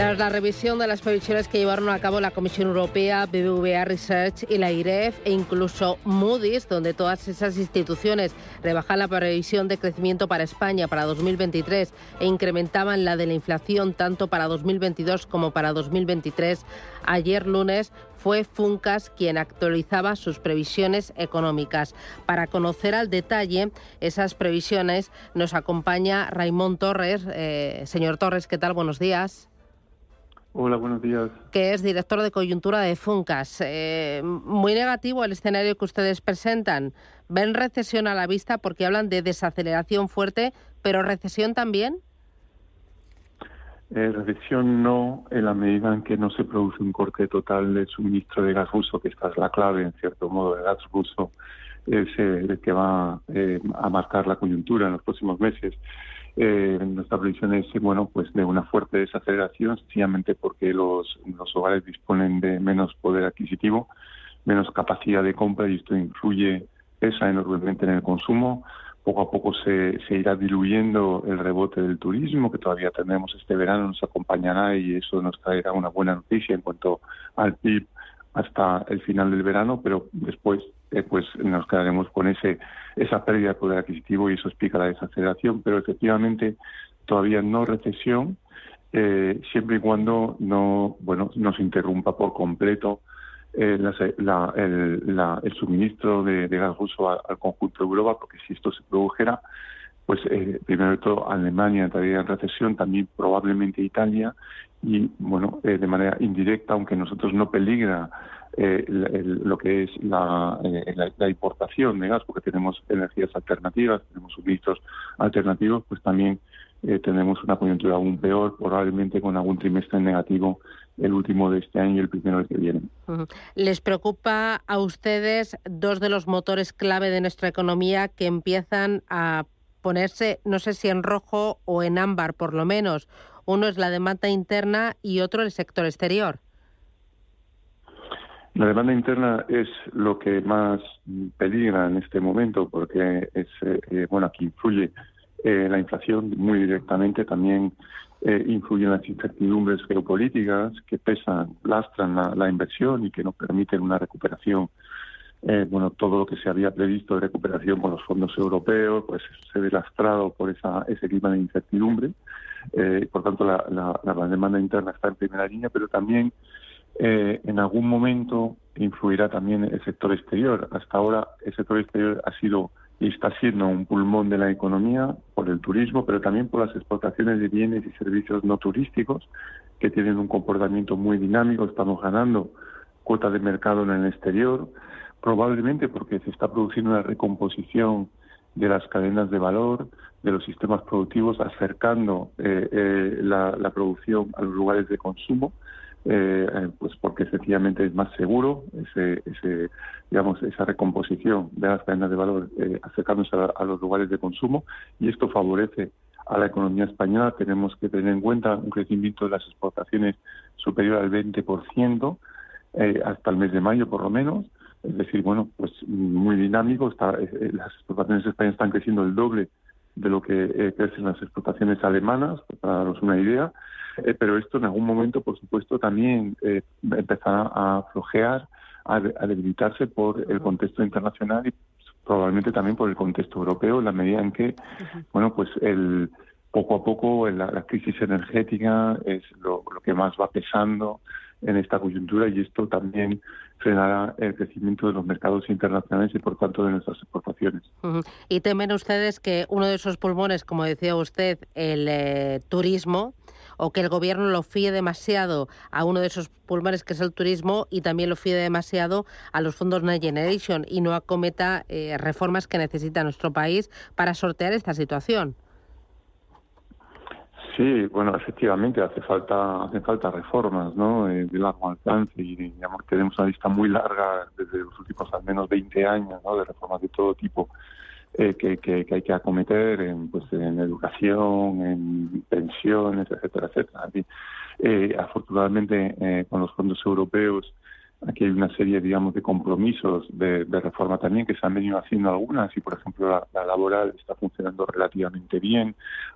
Tras la revisión de las previsiones que llevaron a cabo la Comisión Europea, BBVA Research y la IREF e incluso Moody's, donde todas esas instituciones rebajan la previsión de crecimiento para España para 2023 e incrementaban la de la inflación tanto para 2022 como para 2023, ayer lunes fue Funcas quien actualizaba sus previsiones económicas. Para conocer al detalle esas previsiones nos acompaña Raimón Torres. Eh, señor Torres, ¿qué tal? Buenos días. Hola, buenos días. Que es director de coyuntura de Funcas. Eh, muy negativo el escenario que ustedes presentan. ¿Ven recesión a la vista porque hablan de desaceleración fuerte, pero recesión también? Eh, recesión no, en la medida en que no se produce un corte total del suministro de gas ruso, que esta es la clave, en cierto modo, de gas ruso, es el que va eh, a marcar la coyuntura en los próximos meses. Eh, nuestra previsión es bueno pues de una fuerte desaceleración sencillamente porque los, los hogares disponen de menos poder adquisitivo menos capacidad de compra y esto influye pesa enormemente en el consumo. Poco a poco se, se irá diluyendo el rebote del turismo que todavía tendremos este verano nos acompañará y eso nos traerá una buena noticia en cuanto al PIB hasta el final del verano pero después eh, pues nos quedaremos con ese esa pérdida de poder adquisitivo y eso explica la desaceleración, pero efectivamente todavía no recesión, eh, siempre y cuando no bueno nos interrumpa por completo eh, la, el, suministro de, gas ruso al, conjunto de Europa, porque si esto se produjera, pues primero de todo Alemania entraría en recesión, también probablemente Italia y bueno de manera indirecta, aunque nosotros no peligra eh, lo que es la, eh, la, importación de gas, porque tenemos energías alternativas, tenemos suministros alternativos, pues también eh, tenemos una coyuntura aún peor, probablemente con algún trimestre negativo el último de este año y el primero del que viene. ¿Les preocupa a ustedes dos de los motores clave de nuestra economía que empiezan a ponerse, no sé si en rojo o en ámbar por lo menos? Uno es la demanda interna y otro el sector exterior. La demanda interna es lo que más peligra en este momento porque es eh, eh, bueno aquí influye eh, la inflación muy directamente también eh, influyen las incertidumbres geopolíticas que pesan lastran la, inversión y que no permiten una recuperación bueno todo lo que se había previsto de recuperación con los fondos europeos pues se ve lastrado por esa ese clima de incertidumbre por tanto la, la demanda interna está en primera línea pero también eh, en algún momento influirá también el sector exterior. Hasta ahora el sector exterior ha sido y está siendo un pulmón de la economía por el turismo, pero también por las exportaciones de bienes y servicios no turísticos que tienen un comportamiento muy dinámico. Estamos ganando cuota de mercado en el exterior, probablemente porque se está produciendo una recomposición de las cadenas de valor, de los sistemas productivos, acercando eh, eh, la, producción a los lugares de consumo eh, pues porque sencillamente es más seguro ese, digamos esa recomposición de las cadenas de valor acercándose a, los lugares de consumo y esto favorece a la economía española. Tenemos que tener en cuenta un crecimiento de las exportaciones superior al 20% eh, hasta el mes de mayo por lo menos es decir bueno pues muy dinámico está eh, las exportaciones españolas están creciendo el doble de lo que crecen las exportaciones alemanas para daros una idea. Eh, pero esto en algún momento, por supuesto, también eh, empezará a flojear, a, debilitarse por el contexto internacional y probablemente también por el contexto europeo, en la medida en que, bueno, pues el poco a poco la, crisis energética es lo, que más va pesando en esta coyuntura y esto también frenará el crecimiento de los mercados internacionales y por tanto de nuestras exportaciones. Y temen ustedes que uno de esos pulmones, como decía usted, el eh, turismo, o que el gobierno lo fíe demasiado a uno de esos pulmones que es el turismo y también lo fíe demasiado a los fondos Next Generation y no acometa eh, reformas que necesita nuestro país para sortear esta situación. Sí, bueno, efectivamente hace falta hace falta reformas, ¿no? Eh, de largo alcance y digamos tenemos una lista muy larga desde los últimos al menos 20 años, ¿no? De reformas de todo tipo eh, que, que, hay que acometer en, pues, en educación, en pensiones, etcétera, etcétera. Eh, afortunadamente eh, con los fondos europeos Aquí hay una serie, digamos, de compromisos de, reforma también que se han venido haciendo algunas y, por ejemplo, la, laboral está funcionando relativamente bien,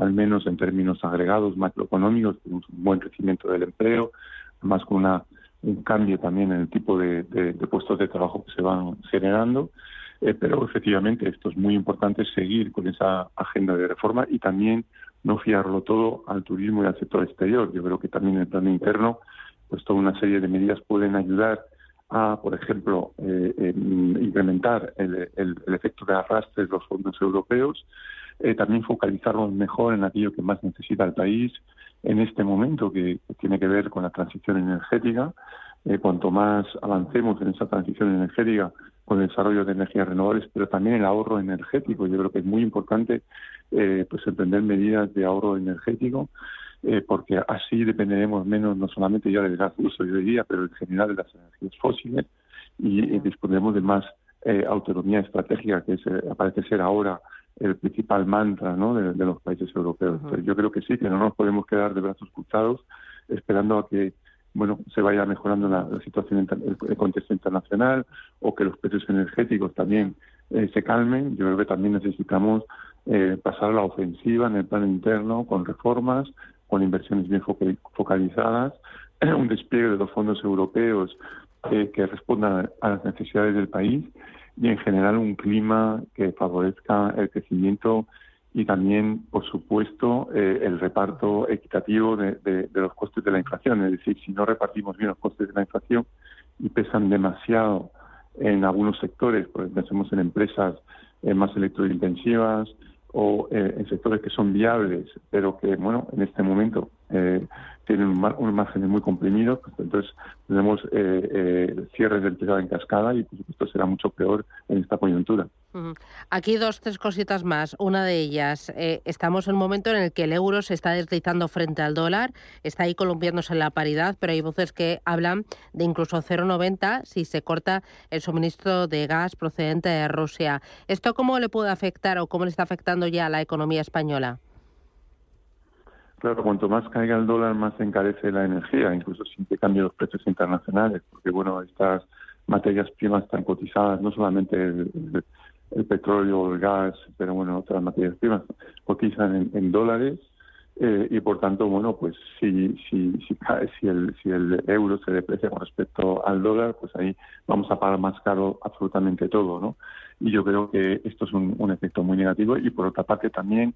al menos en términos agregados macroeconómicos, un buen crecimiento del empleo, más con una, un cambio también en el tipo de, puestos de trabajo que se van generando. Eh, pero efectivamente esto es muy importante seguir con esa agenda de reforma y también no fiarlo todo al turismo y al sector exterior. Yo creo que también en el plano interno pues toda una serie de medidas pueden ayudar a, por ejemplo, eh, incrementar el, efecto de arrastre de los fondos europeos, eh, también focalizarnos mejor en aquello que más necesita el país en este momento, que, tiene que ver con la transición energética. Eh, cuanto más avancemos en esa transición energética con el desarrollo de energías renovables, pero también el ahorro energético. Yo creo que es muy importante pues emprender medidas de ahorro energético eh, porque así dependeremos menos no solamente ya del gas ruso y día, pero en general de las energías fósiles y, dispondremos de más eh, autonomía estratégica, que es, eh, parece ser ahora el principal mantra ¿no? de, los países europeos. yo creo que sí, que no nos podemos quedar de brazos cruzados esperando a que bueno se vaya mejorando la, situación en el, contexto internacional o que los precios energéticos también se calmen. Yo creo que también necesitamos pasar a la ofensiva en el plan interno con reformas, con inversiones bien focalizadas, un despliegue de los fondos europeos eh, que respondan a las necesidades del país y en general un clima que favorezca el crecimiento y también, por supuesto, eh, el reparto equitativo de, los costes de la inflación. Es decir, si no repartimos bien los costes de la inflación y pesan demasiado en algunos sectores, pues pensemos en empresas eh, más electrointensivas, o eh, en sectores que son viables, pero que, bueno, en este momento eh, tienen un, un margen muy comprimido, pues entonces tenemos eh, eh, cierres del pegado en cascada y por supuesto será mucho peor en esta coyuntura. Aquí dos, tres cositas más. Una de ellas, eh, estamos en un momento en el que el euro se está deslizando frente al dólar, está ahí columpiándose la paridad, pero hay voces que hablan de incluso 0,90 si se corta el suministro de gas procedente de Rusia. ¿Esto cómo le puede afectar o cómo le está afectando ya a la economía española? Claro, cuanto más caiga el dólar, más encarece la energía, incluso sin que cambien los precios internacionales, porque bueno, estas materias primas están cotizadas, no solamente el, petróleo o el gas, pero bueno, otras materias primas cotizan en, dólares eh, y por tanto, bueno, pues si, si, si, si, el, si el euro se deprecia con respecto al dólar, pues ahí vamos a pagar más caro absolutamente todo, ¿no? y yo creo que esto es un, efecto muy negativo y por otra parte también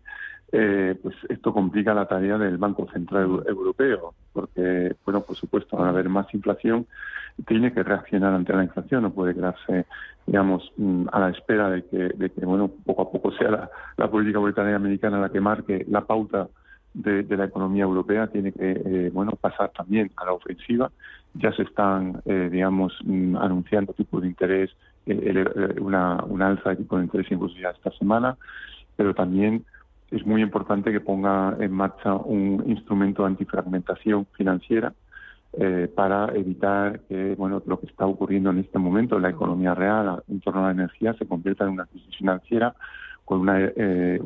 eh, pues esto complica la tarea del Banco Central Europeo porque bueno por supuesto al haber más inflación tiene que reaccionar ante la inflación no puede quedarse digamos mm, a la espera de que, de que bueno poco a poco sea la, política monetaria americana la que marque la pauta de, la economía europea tiene que eh, bueno pasar también a la ofensiva. Ya se están eh, digamos mm, anunciando tipos de interés una, una alza de tipo de interés incluso ya esta semana, pero también es muy importante que ponga en marcha un instrumento de antifragmentación financiera eh, para evitar que bueno lo que está ocurriendo en este momento en la economía real en torno a la energía se convierta en una crisis financiera con una eh, eh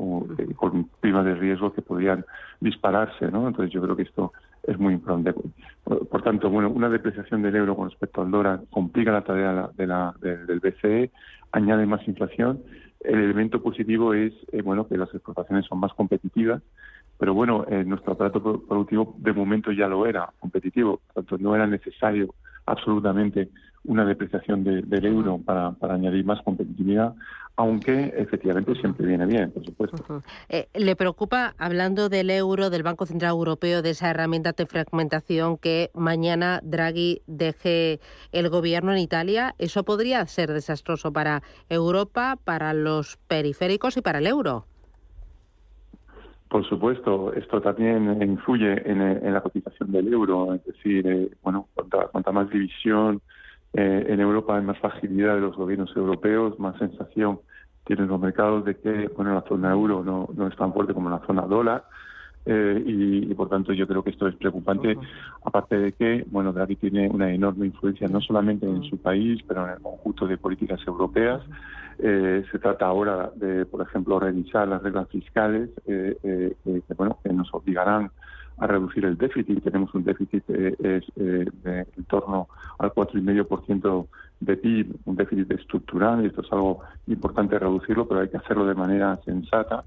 con primas de riesgo que podrían dispararse no entonces yo creo que esto es muy importante. Por, tanto, bueno, una depreciación del euro con respecto al dólar complica la tarea de la, del BCE, añade más inflación. El elemento positivo es eh, bueno que las exportaciones son más competitivas, pero bueno, eh, nuestro aparato productivo de momento ya lo era competitivo, por tanto no era necesario absolutamente una depreciación del euro para, para añadir más competitividad aunque efectivamente siempre viene bien, por supuesto. Eh, ¿Le preocupa, hablando del euro, del Banco Central Europeo, de esa herramienta de fragmentación que mañana Draghi deje el gobierno en Italia? ¿Eso podría ser desastroso para Europa, para los periféricos y para el euro? Por supuesto, esto también influye en, la cotización del euro, es decir, eh, bueno, cuanta más división eh, en Europa hay más fragilidad de los gobiernos europeos, más sensación tienen los mercados de que bueno, la zona euro no, no es tan fuerte como la zona dólar. Eh, y, por tanto yo creo que esto es preocupante, aparte de que bueno Draghi tiene una enorme influencia no solamente en su país, pero en el conjunto de políticas europeas. Eh, se trata ahora de, por ejemplo, revisar las reglas fiscales que, bueno, que nos obligarán a reducir el déficit. Tenemos un déficit eh, eh, de en torno al 4,5% de PIB, un déficit estructural, y esto es algo importante reducirlo, pero hay que hacerlo de manera sensata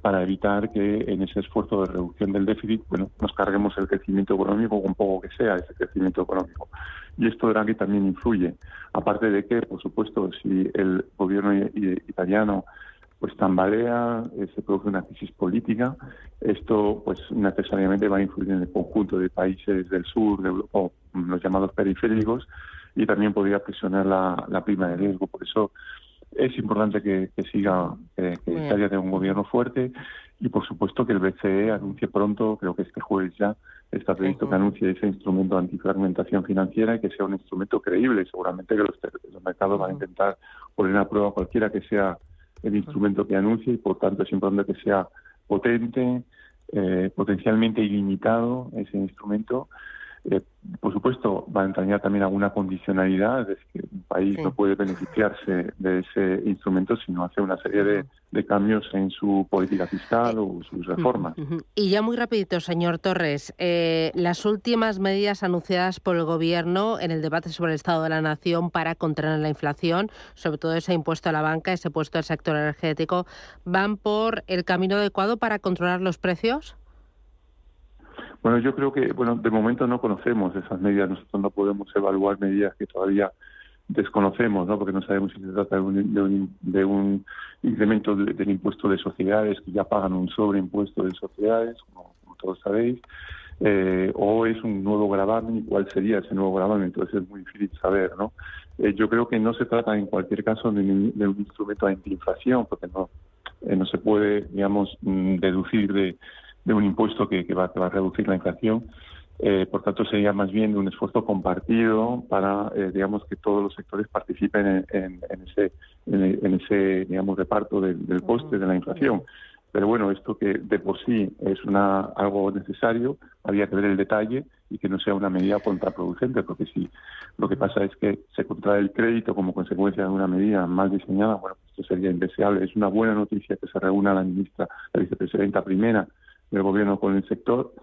para evitar que en ese esfuerzo de reducción del déficit, bueno, nos carguemos el crecimiento económico con poco que sea ese crecimiento económico. Y esto que también influye. Aparte de que, por supuesto, si el gobierno italiano pues tambalea, eh, se produce una crisis política. Esto pues necesariamente va a influir en el conjunto de países del sur, de Europa, los llamados periféricos, y también podría presionar la, prima de riesgo. Por eso es importante que, siga, que Italia tenga un gobierno fuerte y por supuesto que el BCE anuncie pronto, creo que este jueves ya está previsto que anuncie ese instrumento de antifragmentación financiera y que sea un instrumento creíble. Seguramente que los, los mercados van a intentar poner a prueba cualquiera que sea el instrumento que anuncie y por tanto es importante que sea potente, eh, potencialmente ilimitado ese instrumento eh, por supuesto, va a entrañar también alguna condicionalidad, es que un país no puede beneficiarse de ese instrumento si no hace una serie de, cambios en su política fiscal o sus reformas. Y ya muy rapidito, señor Torres, eh, las últimas medidas anunciadas por el Gobierno en el debate sobre el Estado de la Nación para contener la inflación, sobre todo ese impuesto a la banca, ese impuesto al sector energético, ¿van por el camino adecuado para controlar los precios? Bueno, yo creo que, bueno, de momento no conocemos esas medidas, nosotros no podemos evaluar medidas que todavía desconocemos, ¿no? Porque no sabemos si se trata de un, de un, incremento del impuesto de sociedades, que ya pagan un sobreimpuesto de sociedades, como, todos sabéis, eh, o es un nuevo gravamen y cuál sería ese nuevo gravamen, entonces es muy difícil saber, ¿no? Eh, yo creo que no se trata en cualquier caso de, un instrumento antiinflación, porque no, eh, no se puede, digamos, mm, deducir de de un impuesto que, va, a reducir la inflación. Eh, por tanto, sería más bien un esfuerzo compartido para, eh, digamos, que todos los sectores participen en, ese, en, ese, digamos, reparto del, coste de la inflación. Pero bueno, esto que de por sí es una algo necesario, había que ver el detalle y que no sea una medida contraproducente, porque si lo que pasa es que se contrae el crédito como consecuencia de una medida mal diseñada, bueno, esto sería indeseable. Es una buena noticia que se reúna la ministra, la vicepresidenta primera del gobierno con el sector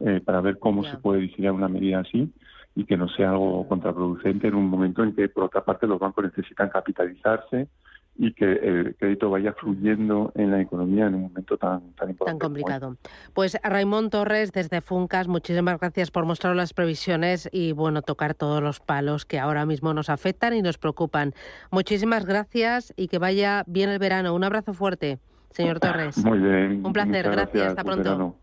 eh, para ver cómo se puede diseñar una medida así y que no sea algo contraproducente en un momento en que, por otra parte, los bancos necesitan capitalizarse y que el crédito vaya fluyendo en la economía en un momento tan, tan importante. Tan complicado. Pues Raimón Torres, desde Funcas, muchísimas gracias por mostrar las previsiones y, bueno, tocar todos los palos que ahora mismo nos afectan y nos preocupan. Muchísimas gracias y que vaya bien el verano. Un abrazo fuerte señor Torres. Muy bien. Un placer, gracias. Hasta pronto.